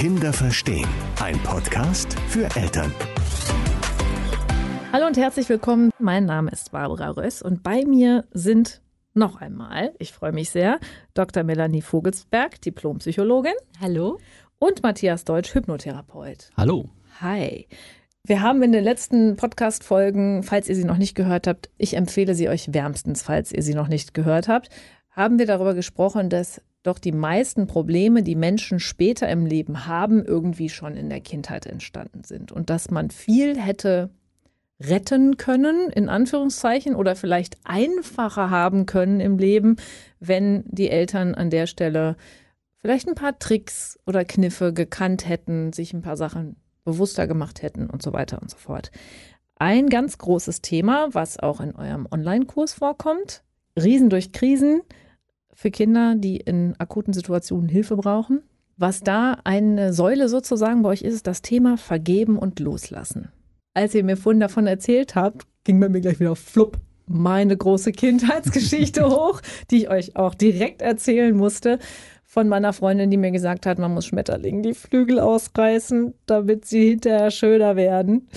Kinder verstehen. Ein Podcast für Eltern. Hallo und herzlich willkommen. Mein Name ist Barbara Röss und bei mir sind noch einmal, ich freue mich sehr, Dr. Melanie Vogelsberg, Diplompsychologin. Hallo. Und Matthias Deutsch, Hypnotherapeut. Hallo. Hi. Wir haben in den letzten Podcast-Folgen, falls ihr sie noch nicht gehört habt, ich empfehle sie euch wärmstens, falls ihr sie noch nicht gehört habt, haben wir darüber gesprochen, dass doch die meisten Probleme, die Menschen später im Leben haben, irgendwie schon in der Kindheit entstanden sind und dass man viel hätte retten können, in Anführungszeichen, oder vielleicht einfacher haben können im Leben, wenn die Eltern an der Stelle vielleicht ein paar Tricks oder Kniffe gekannt hätten, sich ein paar Sachen bewusster gemacht hätten und so weiter und so fort. Ein ganz großes Thema, was auch in eurem Online-Kurs vorkommt, Riesen durch Krisen für Kinder, die in akuten Situationen Hilfe brauchen. Was da eine Säule sozusagen bei euch ist, ist das Thema Vergeben und Loslassen. Als ihr mir vorhin davon erzählt habt, ging bei mir gleich wieder flupp meine große Kindheitsgeschichte hoch, die ich euch auch direkt erzählen musste von meiner Freundin, die mir gesagt hat, man muss Schmetterlingen die Flügel ausreißen, damit sie hinterher schöner werden.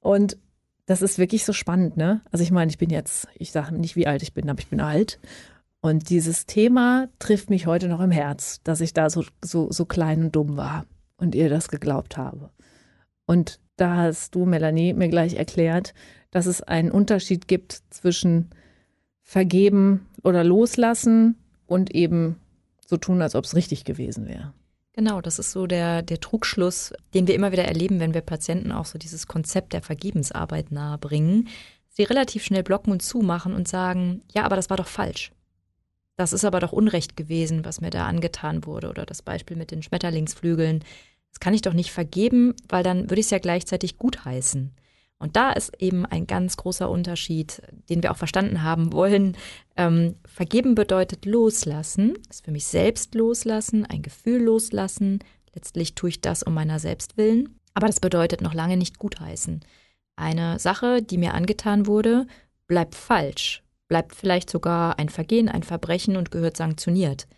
Und das ist wirklich so spannend, ne? Also ich meine, ich bin jetzt, ich sage nicht, wie alt ich bin, aber ich bin alt. Und dieses Thema trifft mich heute noch im Herz, dass ich da so, so, so klein und dumm war und ihr das geglaubt habe. Und da hast du, Melanie, mir gleich erklärt, dass es einen Unterschied gibt zwischen vergeben oder loslassen und eben so tun, als ob es richtig gewesen wäre. Genau, das ist so der, der Trugschluss, den wir immer wieder erleben, wenn wir Patienten auch so dieses Konzept der Vergebensarbeit nahebringen. Sie relativ schnell blocken und zumachen und sagen, ja, aber das war doch falsch. Das ist aber doch Unrecht gewesen, was mir da angetan wurde. Oder das Beispiel mit den Schmetterlingsflügeln. Das kann ich doch nicht vergeben, weil dann würde ich es ja gleichzeitig gutheißen. Und da ist eben ein ganz großer Unterschied, den wir auch verstanden haben wollen. Ähm, vergeben bedeutet loslassen, ist für mich selbst loslassen, ein Gefühl loslassen. Letztlich tue ich das um meiner selbst willen. Aber das bedeutet noch lange nicht gutheißen. Eine Sache, die mir angetan wurde, bleibt falsch, bleibt vielleicht sogar ein Vergehen, ein Verbrechen und gehört sanktioniert.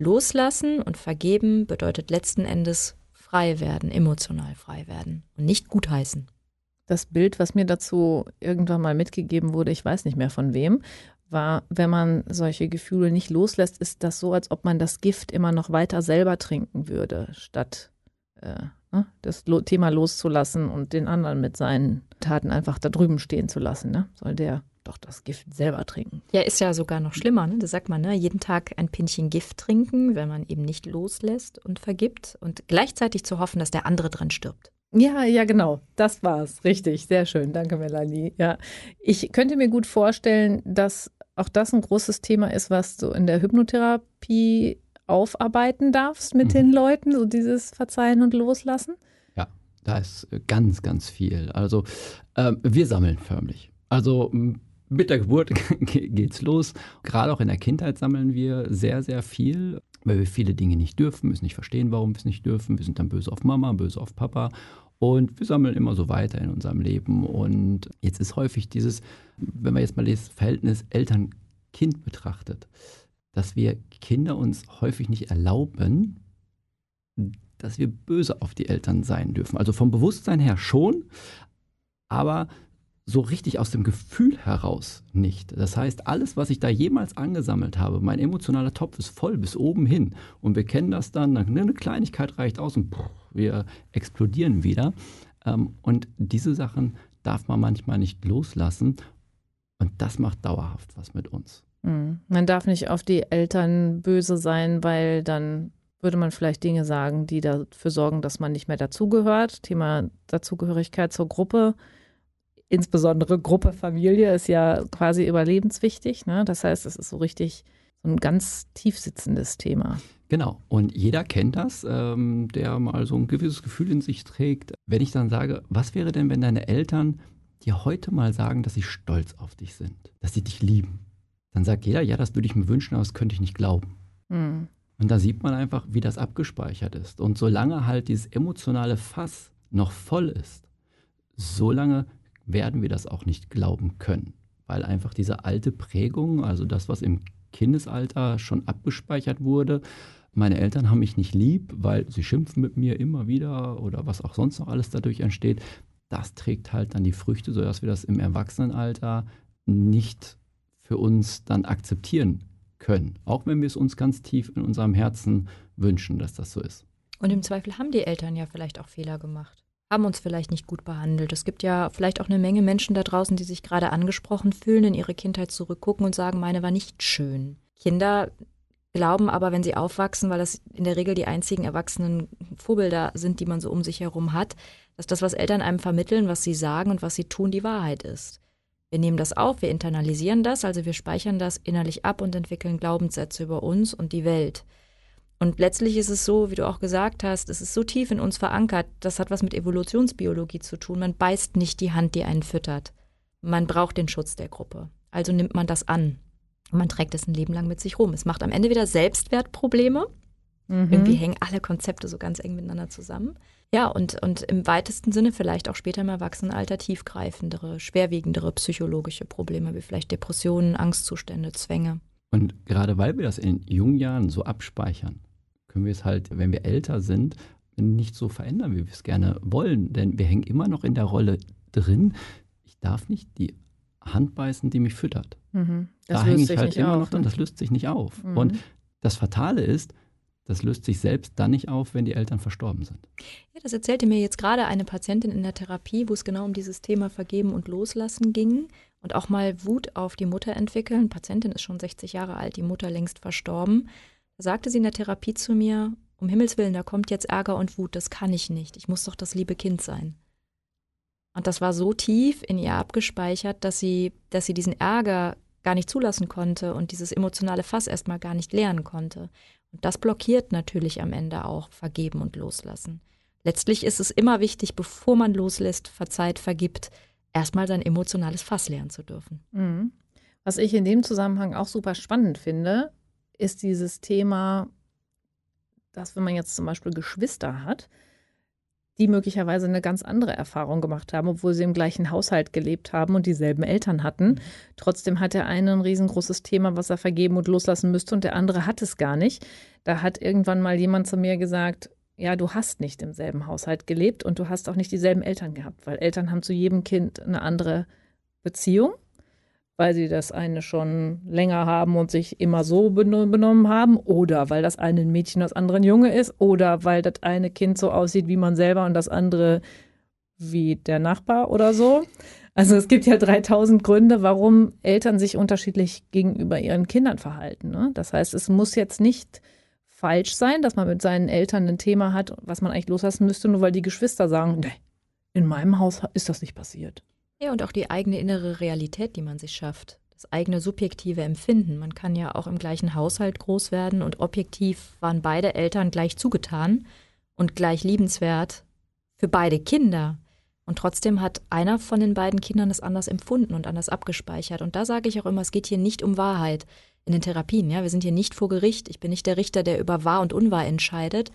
Loslassen und vergeben bedeutet letzten Endes frei werden, emotional frei werden und nicht gutheißen das Bild, was mir dazu irgendwann mal mitgegeben wurde, ich weiß nicht mehr von wem, war, wenn man solche Gefühle nicht loslässt, ist das so, als ob man das Gift immer noch weiter selber trinken würde, statt äh, ne, das Thema loszulassen und den anderen mit seinen Taten einfach da drüben stehen zu lassen. Ne? Soll der doch das Gift selber trinken. Ja, ist ja sogar noch schlimmer. Ne? Da sagt man, ne? jeden Tag ein Pinchen Gift trinken, wenn man eben nicht loslässt und vergibt und gleichzeitig zu hoffen, dass der andere dran stirbt. Ja, ja, genau. Das war's. Richtig. Sehr schön. Danke, Melanie. Ja. Ich könnte mir gut vorstellen, dass auch das ein großes Thema ist, was du in der Hypnotherapie aufarbeiten darfst mit mhm. den Leuten, so dieses Verzeihen und Loslassen. Ja, da ist ganz, ganz viel. Also äh, wir sammeln förmlich. Also mit der Geburt geht's los. Gerade auch in der Kindheit sammeln wir sehr, sehr viel weil wir viele Dinge nicht dürfen, müssen nicht verstehen, warum wir es nicht dürfen. Wir sind dann böse auf Mama, böse auf Papa und wir sammeln immer so weiter in unserem Leben. Und jetzt ist häufig dieses, wenn man jetzt mal das Verhältnis Eltern-Kind betrachtet, dass wir Kinder uns häufig nicht erlauben, dass wir böse auf die Eltern sein dürfen. Also vom Bewusstsein her schon, aber so richtig aus dem Gefühl heraus nicht. Das heißt, alles, was ich da jemals angesammelt habe, mein emotionaler Topf ist voll bis oben hin. Und wir kennen das dann, eine Kleinigkeit reicht aus und wir explodieren wieder. Ähm, und diese Sachen darf man manchmal nicht loslassen. Und das macht dauerhaft was mit uns. Mhm. Man darf nicht auf die Eltern böse sein, weil dann würde man vielleicht Dinge sagen, die dafür sorgen, dass man nicht mehr dazugehört. Thema Dazugehörigkeit zur Gruppe insbesondere Gruppe Familie ist ja quasi überlebenswichtig. Ne? Das heißt, es ist so richtig so ein ganz tief sitzendes Thema. Genau. Und jeder kennt das, ähm, der mal so ein gewisses Gefühl in sich trägt. Wenn ich dann sage, was wäre denn, wenn deine Eltern dir heute mal sagen, dass sie stolz auf dich sind, dass sie dich lieben? Dann sagt jeder, ja, das würde ich mir wünschen, aber das könnte ich nicht glauben. Hm. Und da sieht man einfach, wie das abgespeichert ist. Und solange halt dieses emotionale Fass noch voll ist, solange werden wir das auch nicht glauben können, weil einfach diese alte Prägung, also das, was im Kindesalter schon abgespeichert wurde, meine Eltern haben mich nicht lieb, weil sie schimpfen mit mir immer wieder oder was auch sonst noch alles dadurch entsteht. Das trägt halt dann die Früchte, sodass wir das im Erwachsenenalter nicht für uns dann akzeptieren können. Auch wenn wir es uns ganz tief in unserem Herzen wünschen, dass das so ist. Und im Zweifel haben die Eltern ja vielleicht auch Fehler gemacht, haben uns vielleicht nicht gut behandelt. Es gibt ja vielleicht auch eine Menge Menschen da draußen, die sich gerade angesprochen fühlen, in ihre Kindheit zurückgucken und sagen, meine war nicht schön. Kinder glauben aber, wenn sie aufwachsen, weil das in der Regel die einzigen erwachsenen Vorbilder sind, die man so um sich herum hat, dass das, was Eltern einem vermitteln, was sie sagen und was sie tun, die Wahrheit ist. Wir nehmen das auf, wir internalisieren das, also wir speichern das innerlich ab und entwickeln Glaubenssätze über uns und die Welt. Und letztlich ist es so, wie du auch gesagt hast, es ist so tief in uns verankert, das hat was mit Evolutionsbiologie zu tun. Man beißt nicht die Hand, die einen füttert. Man braucht den Schutz der Gruppe. Also nimmt man das an. Und man trägt es ein Leben lang mit sich rum. Es macht am Ende wieder Selbstwertprobleme. Mhm. Irgendwie hängen alle Konzepte so ganz eng miteinander zusammen. Ja, und, und im weitesten Sinne vielleicht auch später im Erwachsenenalter tiefgreifendere, schwerwiegendere psychologische Probleme, wie vielleicht Depressionen, Angstzustände, Zwänge. Und gerade weil wir das in jungen Jahren so abspeichern, können wir es halt, wenn wir älter sind, nicht so verändern, wie wir es gerne wollen. Denn wir hängen immer noch in der Rolle drin. Ich darf nicht die Hand beißen, die mich füttert. Mhm. da hänge ich halt immer auf, noch drin, ne? das löst sich nicht auf. Mhm. Und das Fatale ist, das löst sich selbst dann nicht auf, wenn die Eltern verstorben sind. Ja, das erzählte mir jetzt gerade eine Patientin in der Therapie, wo es genau um dieses Thema Vergeben und Loslassen ging und auch mal Wut auf die Mutter entwickeln. Patientin ist schon 60 Jahre alt, die Mutter längst verstorben. Da sagte sie in der Therapie zu mir, um Himmels Willen, da kommt jetzt Ärger und Wut, das kann ich nicht. Ich muss doch das liebe Kind sein. Und das war so tief in ihr abgespeichert, dass sie, dass sie diesen Ärger gar nicht zulassen konnte und dieses emotionale Fass erstmal gar nicht lernen konnte. Und das blockiert natürlich am Ende auch Vergeben und Loslassen. Letztlich ist es immer wichtig, bevor man loslässt, verzeiht, vergibt, erstmal sein emotionales Fass lernen zu dürfen. Mhm. Was ich in dem Zusammenhang auch super spannend finde, ist dieses Thema, dass wenn man jetzt zum Beispiel Geschwister hat, die möglicherweise eine ganz andere Erfahrung gemacht haben, obwohl sie im gleichen Haushalt gelebt haben und dieselben Eltern hatten. Mhm. Trotzdem hat der eine ein riesengroßes Thema, was er vergeben und loslassen müsste und der andere hat es gar nicht. Da hat irgendwann mal jemand zu mir gesagt, ja, du hast nicht im selben Haushalt gelebt und du hast auch nicht dieselben Eltern gehabt, weil Eltern haben zu jedem Kind eine andere Beziehung weil sie das eine schon länger haben und sich immer so benommen haben oder weil das eine ein Mädchen, das andere ein Junge ist oder weil das eine Kind so aussieht wie man selber und das andere wie der Nachbar oder so. Also es gibt ja 3000 Gründe, warum Eltern sich unterschiedlich gegenüber ihren Kindern verhalten. Ne? Das heißt, es muss jetzt nicht falsch sein, dass man mit seinen Eltern ein Thema hat, was man eigentlich loslassen müsste, nur weil die Geschwister sagen, nee, in meinem Haus ist das nicht passiert. Ja, und auch die eigene innere Realität, die man sich schafft. Das eigene subjektive Empfinden. Man kann ja auch im gleichen Haushalt groß werden und objektiv waren beide Eltern gleich zugetan und gleich liebenswert für beide Kinder. Und trotzdem hat einer von den beiden Kindern es anders empfunden und anders abgespeichert. Und da sage ich auch immer, es geht hier nicht um Wahrheit in den Therapien. Ja, wir sind hier nicht vor Gericht. Ich bin nicht der Richter, der über wahr und unwahr entscheidet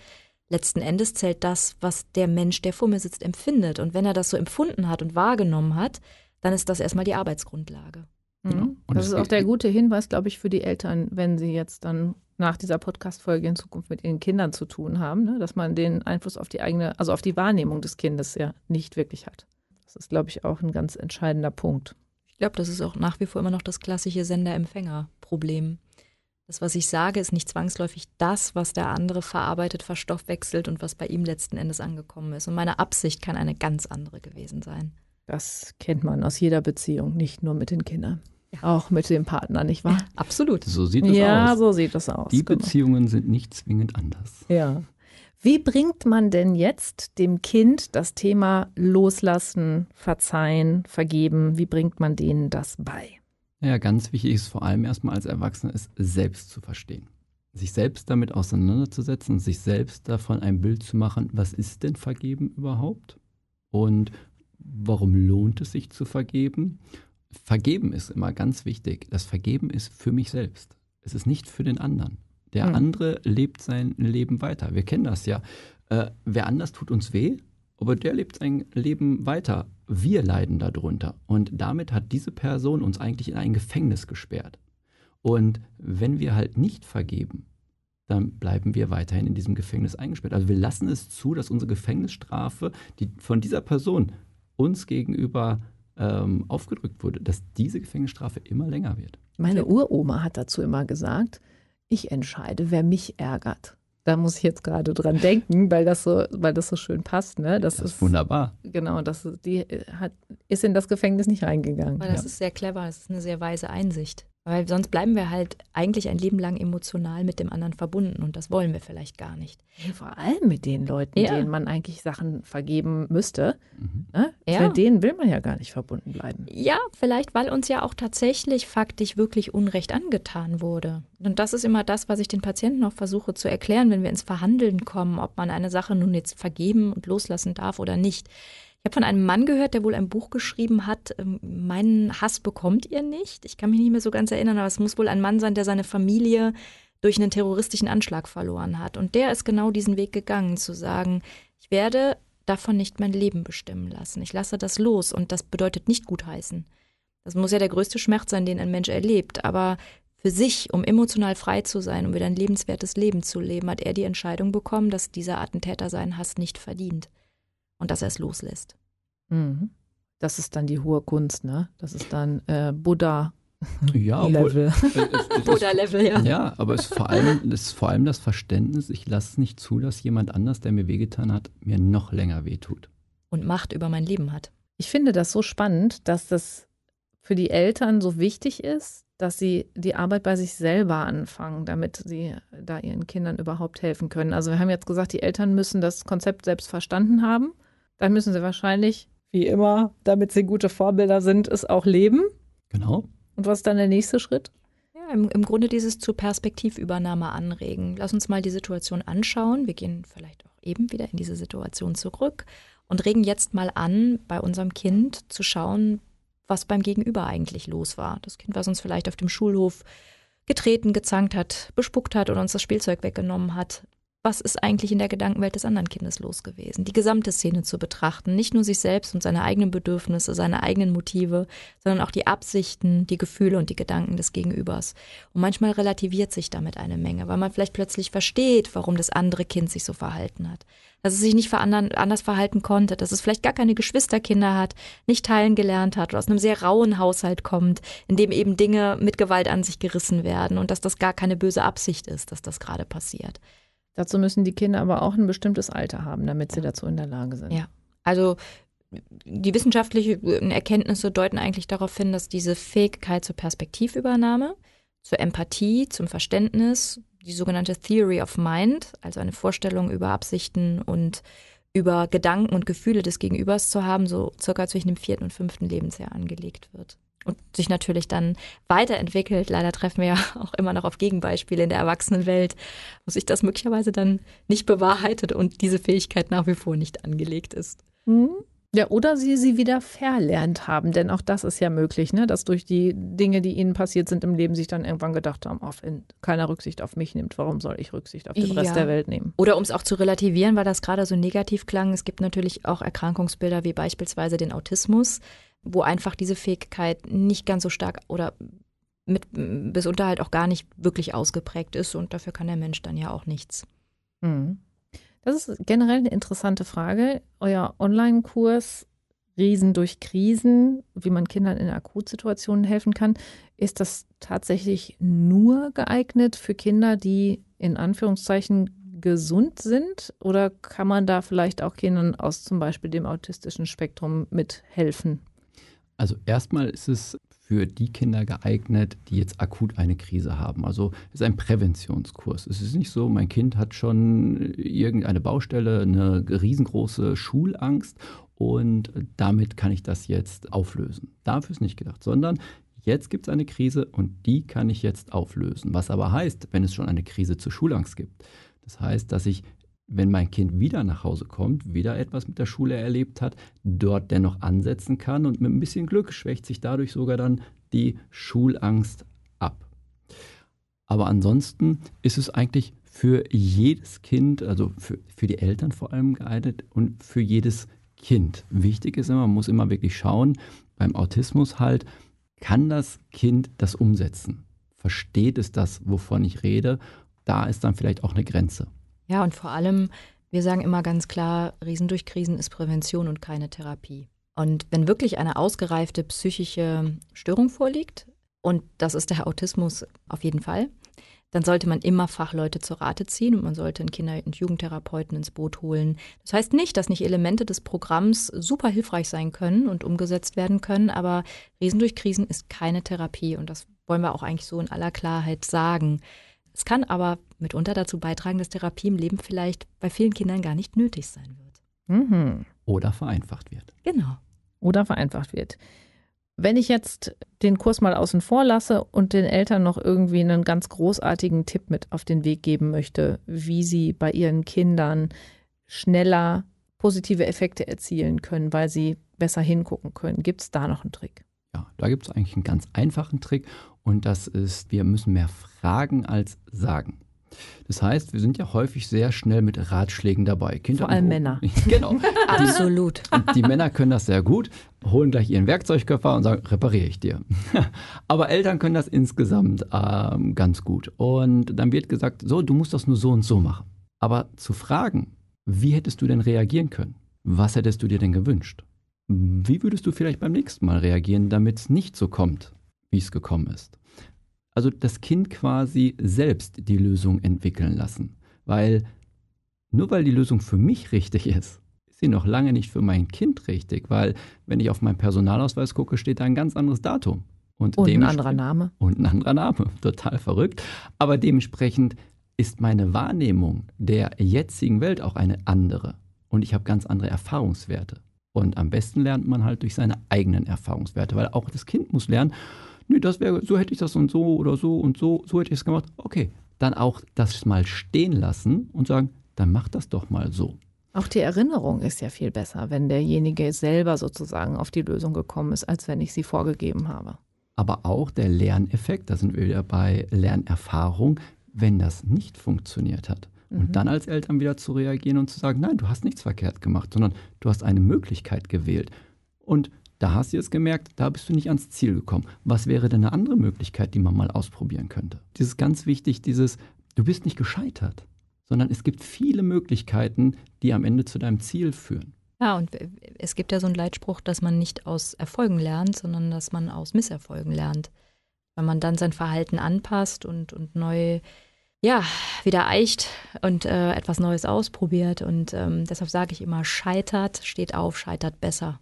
letzten Endes zählt das, was der Mensch, der vor mir sitzt, empfindet. Und wenn er das so empfunden hat und wahrgenommen hat, dann ist das erstmal die Arbeitsgrundlage. Mhm. Genau. das ist auch der gute Hinweis, glaube ich, für die Eltern, wenn sie jetzt dann nach dieser Podcast-Folge in Zukunft mit ihren Kindern zu tun haben, ne? dass man den Einfluss auf die eigene, also auf die Wahrnehmung des Kindes ja nicht wirklich hat. Das ist, glaube ich, auch ein ganz entscheidender Punkt. Ich glaube, das ist auch nach wie vor immer noch das klassische Sender-Empfänger-Problem. Das, was ich sage, ist nicht zwangsläufig das, was der andere verarbeitet, verstoffwechselt und was bei ihm letzten Endes angekommen ist. Und meine Absicht kann eine ganz andere gewesen sein. Das kennt man aus jeder Beziehung, nicht nur mit den Kindern. Ja. Auch mit dem Partner, nicht wahr? Ja, absolut. So sieht es ja, aus. Ja, so sieht es aus. Die genau. Beziehungen sind nicht zwingend anders. Ja. Wie bringt man denn jetzt dem Kind das Thema Loslassen, Verzeihen, Vergeben, wie bringt man denen das bei? Ja, ganz wichtig ist vor allem erstmal als Erwachsener, es selbst zu verstehen. Sich selbst damit auseinanderzusetzen, sich selbst davon ein Bild zu machen, was ist denn Vergeben überhaupt? Und warum lohnt es sich zu vergeben? Vergeben ist immer ganz wichtig. Das Vergeben ist für mich selbst. Es ist nicht für den anderen. Der hm. andere lebt sein Leben weiter. Wir kennen das ja. Äh, wer anders tut uns weh, aber der lebt sein Leben weiter. Wir leiden darunter. Und damit hat diese Person uns eigentlich in ein Gefängnis gesperrt. Und wenn wir halt nicht vergeben, dann bleiben wir weiterhin in diesem Gefängnis eingesperrt. Also wir lassen es zu, dass unsere Gefängnisstrafe, die von dieser Person uns gegenüber ähm, aufgedrückt wurde, dass diese Gefängnisstrafe immer länger wird. Meine Uroma hat dazu immer gesagt, ich entscheide, wer mich ärgert. Da muss ich jetzt gerade dran denken, weil das so, weil das so schön passt. Ne? Das, Das ist ist wunderbar. Genau, das ist, die hat, ist in das Gefängnis nicht reingegangen. Weil das ist sehr clever, das ist eine sehr weise Einsicht. Weil sonst bleiben wir halt eigentlich ein Leben lang emotional mit dem anderen verbunden und das wollen wir vielleicht gar nicht. Vor allem mit den Leuten, Ja. denen man eigentlich Sachen vergeben müsste. Mhm. Ne? Ja. Mit denen will man ja gar nicht verbunden bleiben. Ja, vielleicht, weil uns ja auch tatsächlich faktisch wirklich Unrecht angetan wurde. Und das ist immer das, was ich den Patienten auch versuche zu erklären, wenn wir ins Verhandeln kommen, ob man eine Sache nun jetzt vergeben und loslassen darf oder nicht. Ich habe von einem Mann gehört, der wohl ein Buch geschrieben hat, ähm, Meinen Hass bekommt ihr nicht. Ich kann mich nicht mehr so ganz erinnern, aber es muss wohl ein Mann sein, der seine Familie durch einen terroristischen Anschlag verloren hat. Und der ist genau diesen Weg gegangen, zu sagen, ich werde davon nicht mein Leben bestimmen lassen. Ich lasse das los und das bedeutet nicht gutheißen. Das muss ja der größte Schmerz sein, den ein Mensch erlebt. Aber für sich, um emotional frei zu sein, um wieder ein lebenswertes Leben zu leben, hat er die Entscheidung bekommen, dass dieser Attentäter seinen Hass nicht verdient und dass er es loslässt. Mhm. Das ist dann die hohe Kunst, ne? Das ist dann äh, Buddha Ja, Level. Buddha-Level, ja. ja, aber es ist, vor allem, es ist vor allem das Verständnis, ich lasse es nicht zu, dass jemand anders, der mir wehgetan hat, mir noch länger wehtut. Und Macht über mein Leben hat. Ich finde das so spannend, dass das für die Eltern so wichtig ist, dass sie die Arbeit bei sich selber anfangen, damit sie da ihren Kindern überhaupt helfen können. Also wir haben jetzt gesagt, die Eltern müssen das Konzept selbst verstanden haben. Dann müssen sie wahrscheinlich, wie immer, damit sie gute Vorbilder sind, es auch leben. Genau. Und was ist dann der nächste Schritt? Ja, im, im Grunde dieses zur Perspektivübernahme anregen. Lass uns mal die Situation anschauen. Wir gehen vielleicht auch eben wieder in diese Situation zurück und regen jetzt mal an, bei unserem Kind zu schauen, was beim Gegenüber eigentlich los war. Das Kind, was uns vielleicht auf dem Schulhof getreten, gezankt hat, bespuckt hat oder uns das Spielzeug weggenommen hat. Was ist eigentlich in der Gedankenwelt des anderen Kindes los gewesen? Die gesamte Szene zu betrachten, nicht nur sich selbst und seine eigenen Bedürfnisse, seine eigenen Motive, sondern auch die Absichten, die Gefühle und die Gedanken des Gegenübers. Und manchmal relativiert sich damit eine Menge, weil man vielleicht plötzlich versteht, warum das andere Kind sich so verhalten hat. Dass es sich nicht anders verhalten konnte, dass es vielleicht gar keine Geschwisterkinder hat, nicht teilen gelernt hat oder aus einem sehr rauen Haushalt kommt, in dem eben Dinge mit Gewalt an sich gerissen werden und dass das gar keine böse Absicht ist, dass das gerade passiert. Dazu müssen die Kinder aber auch ein bestimmtes Alter haben, damit sie dazu in der Lage sind. Ja. Also die wissenschaftlichen Erkenntnisse deuten eigentlich darauf hin, dass diese Fähigkeit zur Perspektivübernahme, zur Empathie, zum Verständnis, die sogenannte Theory of Mind, also eine Vorstellung über Absichten und über Gedanken und Gefühle des Gegenübers zu haben, so circa zwischen dem vierten und fünften Lebensjahr angelegt wird. Und sich natürlich dann weiterentwickelt. Leider treffen wir ja auch immer noch auf Gegenbeispiele in der Erwachsenenwelt, wo sich das möglicherweise dann nicht bewahrheitet und diese Fähigkeit nach wie vor nicht angelegt ist. Mhm. Ja, oder sie sie wieder verlernt haben, denn auch das ist ja möglich, ne? dass durch die Dinge, die ihnen passiert sind im Leben, sich dann irgendwann gedacht haben, oh, wenn keiner Rücksicht auf mich nimmt, warum soll ich Rücksicht auf den Ja. Rest der Welt nehmen? Oder um es auch zu relativieren, weil das gerade so negativ klang, es gibt natürlich auch Erkrankungsbilder wie beispielsweise den Autismus, wo einfach diese Fähigkeit nicht ganz so stark oder mit bis Unterhalt auch gar nicht wirklich ausgeprägt ist und dafür kann der Mensch dann ja auch nichts. Mhm. Das ist generell eine interessante Frage. Euer Online-Kurs Riesen durch Krisen, wie man Kindern in Akutsituationen helfen kann, ist das tatsächlich nur geeignet für Kinder, die in Anführungszeichen gesund sind? Oder kann man da vielleicht auch Kindern aus zum Beispiel dem autistischen Spektrum mithelfen? Also erstmal ist es für die Kinder geeignet, die jetzt akut eine Krise haben. Also es ist ein Präventionskurs. Es ist nicht so, mein Kind hat schon irgendeine Baustelle, eine riesengroße Schulangst und damit kann ich das jetzt auflösen. Dafür ist nicht gedacht, sondern jetzt gibt es eine Krise und die kann ich jetzt auflösen. Was aber heißt, wenn es schon eine Krise zur Schulangst gibt. Das heißt, dass ich wenn mein Kind wieder nach Hause kommt, wieder etwas mit der Schule erlebt hat, dort dennoch ansetzen kann und mit ein bisschen Glück schwächt sich dadurch sogar dann die Schulangst ab. Aber ansonsten ist es eigentlich für jedes Kind, also für, für die Eltern vor allem geeignet und für jedes Kind. Wichtig ist immer, man muss immer wirklich schauen, beim Autismus halt, kann das Kind das umsetzen? Versteht es das, wovon ich rede? da ist dann vielleicht auch eine Grenze. Ja, und vor allem, wir sagen immer ganz klar, Riesen durch Krisen ist Prävention und keine Therapie. Und wenn wirklich eine ausgereifte psychische Störung vorliegt, und das ist der Autismus auf jeden Fall, dann sollte man immer Fachleute zur Rate ziehen und man sollte einen Kinder- und Jugendtherapeuten ins Boot holen. Das heißt nicht, dass nicht Elemente des Programms super hilfreich sein können und umgesetzt werden können, aber Riesen durch Krisen ist keine Therapie und das wollen wir auch eigentlich so in aller Klarheit sagen. Es kann aber mitunter dazu beitragen, dass Therapie im Leben vielleicht bei vielen Kindern gar nicht nötig sein wird. Mhm. Oder vereinfacht wird. Genau. Oder vereinfacht wird. Wenn ich jetzt den Kurs mal außen vor lasse und den Eltern noch irgendwie einen ganz großartigen Tipp mit auf den Weg geben möchte, wie sie bei ihren Kindern schneller positive Effekte erzielen können, weil sie besser hingucken können, gibt es da noch einen Trick? Ja, da gibt es eigentlich einen ganz einfachen Trick und das ist, wir müssen mehr fragen als sagen. Das heißt, wir sind ja häufig sehr schnell mit Ratschlägen dabei. Kinder Vor allem Männer. Genau. Absolut. Die, die Männer können das sehr gut, holen gleich ihren Werkzeugkoffer und sagen, repariere ich dir. Aber Eltern können das insgesamt ähm, ganz gut. Und dann wird gesagt, so, du musst das nur so und so machen. Aber zu fragen, wie hättest du denn reagieren können? Was hättest du dir denn gewünscht? Wie würdest du vielleicht beim nächsten Mal reagieren, damit es nicht so kommt, wie es gekommen ist? Also das Kind quasi selbst die Lösung entwickeln lassen. Weil nur weil die Lösung für mich richtig ist, ist sie noch lange nicht für mein Kind richtig. Weil wenn ich auf meinen Personalausweis gucke, steht da ein ganz anderes Datum. Und, und ein anderer Name. Und ein anderer Name. Total verrückt. Aber dementsprechend ist meine Wahrnehmung der jetzigen Welt auch eine andere. Und ich habe ganz andere Erfahrungswerte. Und am besten lernt man halt durch seine eigenen Erfahrungswerte, weil auch das Kind muss lernen, nee, das wäre, so hätte ich das und so oder so und so, so hätte ich es gemacht. Okay, dann auch das mal stehen lassen und sagen, dann mach das doch mal so. Auch die Erinnerung ist ja viel besser, wenn derjenige selber sozusagen auf die Lösung gekommen ist, als wenn ich sie vorgegeben habe. Aber auch der Lerneffekt, da sind wir wieder bei Lernerfahrung, wenn das nicht funktioniert hat. Und mhm. dann als Eltern wieder zu reagieren und zu sagen, nein, du hast nichts verkehrt gemacht, sondern du hast eine Möglichkeit gewählt. Und da hast du jetzt gemerkt, da bist du nicht ans Ziel gekommen. Was wäre denn eine andere Möglichkeit, die man mal ausprobieren könnte? Ist ganz wichtig, dieses, du bist nicht gescheitert, sondern es gibt viele Möglichkeiten, die am Ende zu deinem Ziel führen. Ja, und es gibt ja so einen Leitspruch, dass man nicht aus Erfolgen lernt, sondern dass man aus Misserfolgen lernt. Wenn man dann sein Verhalten anpasst und, und neu, ja, wieder eicht und äh, etwas Neues ausprobiert. Und ähm, deshalb sage ich immer, scheitert, steht auf, scheitert besser.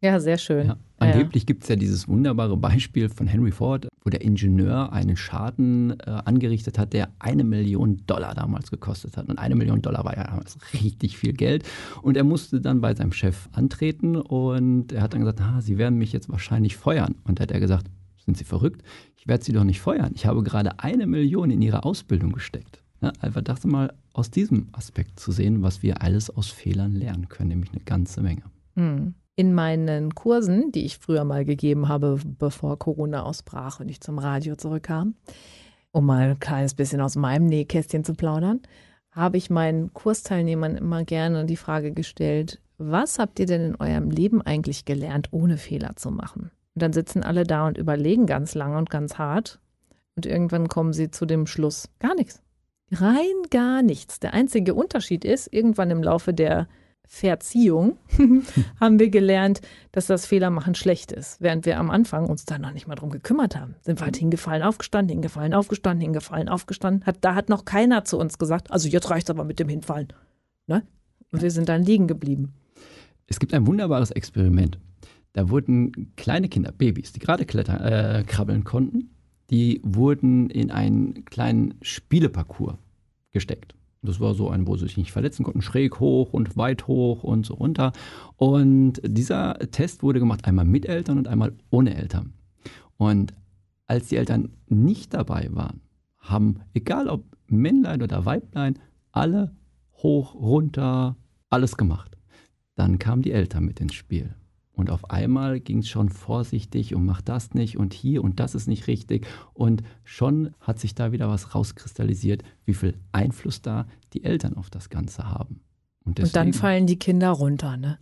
Ja, sehr schön. Ja. Angeblich ja. gibt es ja dieses wunderbare Beispiel von Henry Ford, wo der Ingenieur einen Schaden äh, angerichtet hat, der eine Million Dollar damals gekostet hat. Und eine Million Dollar war ja damals richtig viel Geld. Und er musste dann bei seinem Chef antreten und er hat dann gesagt, ah, Sie werden mich jetzt wahrscheinlich feuern. Und da hat er gesagt, sind Sie verrückt? Ich werde Sie doch nicht feuern. Ich habe gerade eine Million in Ihre Ausbildung gesteckt. Ja, einfach das mal aus diesem Aspekt zu sehen, was wir alles aus Fehlern lernen können, nämlich eine ganze Menge. Mhm in meinen Kursen, die ich früher mal gegeben habe, bevor Corona ausbrach und ich zum Radio zurückkam, um mal ein kleines bisschen aus meinem Nähkästchen zu plaudern, habe ich meinen Kursteilnehmern immer gerne die Frage gestellt, was habt ihr denn in eurem Leben eigentlich gelernt, ohne Fehler zu machen? Und dann sitzen alle da und überlegen ganz lange und ganz hart. Und irgendwann kommen sie zu dem Schluss, gar nichts. Rein gar nichts. Der einzige Unterschied ist, irgendwann im Laufe der Verziehung haben wir gelernt, dass das Fehlermachen schlecht ist, während wir am Anfang uns da noch nicht mal drum gekümmert haben. Sind wir halt hingefallen, aufgestanden, hingefallen, aufgestanden, hingefallen, aufgestanden. Hat, da hat noch keiner zu uns gesagt, also jetzt reicht es aber mit dem Hinfallen. Ne? Und wir sind dann liegen geblieben. Es gibt ein wunderbares Experiment. Da wurden kleine Kinder, Babys, die gerade klettern, äh, krabbeln konnten, die wurden in einen kleinen Spieleparcours gesteckt. Das war so ein, wo sie sich nicht verletzen konnten, schräg hoch und weit hoch und so runter. Und dieser Test wurde gemacht einmal mit Eltern und einmal ohne Eltern. Und als die Eltern nicht dabei waren, haben, egal ob Männlein oder Weiblein, alle hoch, runter, alles gemacht. Dann kamen die Eltern mit ins Spiel. Und auf einmal ging es schon vorsichtig und mach das nicht und hier und das ist nicht richtig. Und schon hat sich da wieder was rauskristallisiert, wie viel Einfluss da die Eltern auf das Ganze haben. Und, deswegen, und dann fallen die Kinder runter, ne?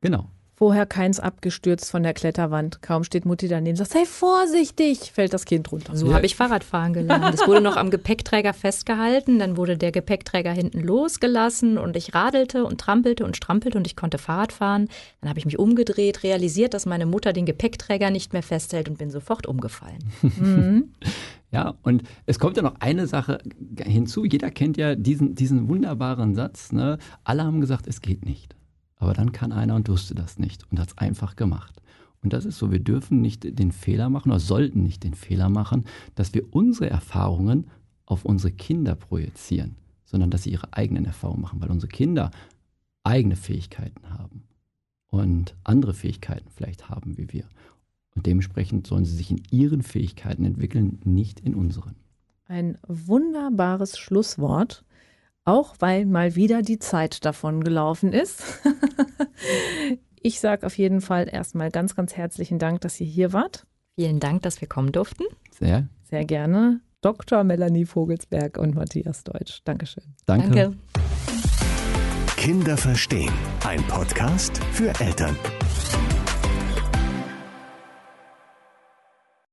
Genau. Vorher keins abgestürzt von der Kletterwand. Kaum steht Mutti daneben, sagt, sei vorsichtig, fällt das Kind runter. So habe ich Fahrradfahren gelernt. Es wurde noch am Gepäckträger festgehalten, dann wurde der Gepäckträger hinten losgelassen und ich radelte und trampelte und strampelte und ich konnte Fahrrad fahren. Dann habe ich mich umgedreht, realisiert, dass meine Mutter den Gepäckträger nicht mehr festhält und bin sofort umgefallen. Mhm. Ja, und es kommt ja noch eine Sache hinzu. Jeder kennt ja diesen, diesen wunderbaren Satz. Ne? Alle haben gesagt, es geht nicht. Aber dann kann einer und wusste das nicht und hat es einfach gemacht. Und das ist so, wir dürfen nicht den Fehler machen oder sollten nicht den Fehler machen, dass wir unsere Erfahrungen auf unsere Kinder projizieren, sondern dass sie ihre eigenen Erfahrungen machen, weil unsere Kinder eigene Fähigkeiten haben und andere Fähigkeiten vielleicht haben wie wir. Und dementsprechend sollen sie sich in ihren Fähigkeiten entwickeln, nicht in unseren. Ein wunderbares Schlusswort, auch weil mal wieder die Zeit davon gelaufen ist. ich sage auf jeden Fall erstmal ganz, ganz herzlichen Dank, dass ihr hier wart. Vielen Dank, dass wir kommen durften. Sehr. Sehr gerne. Dr. Melanie Vogelsberg und Matthias Deutsch. Dankeschön. Danke. Danke. Kinder verstehen. Ein Podcast für Eltern.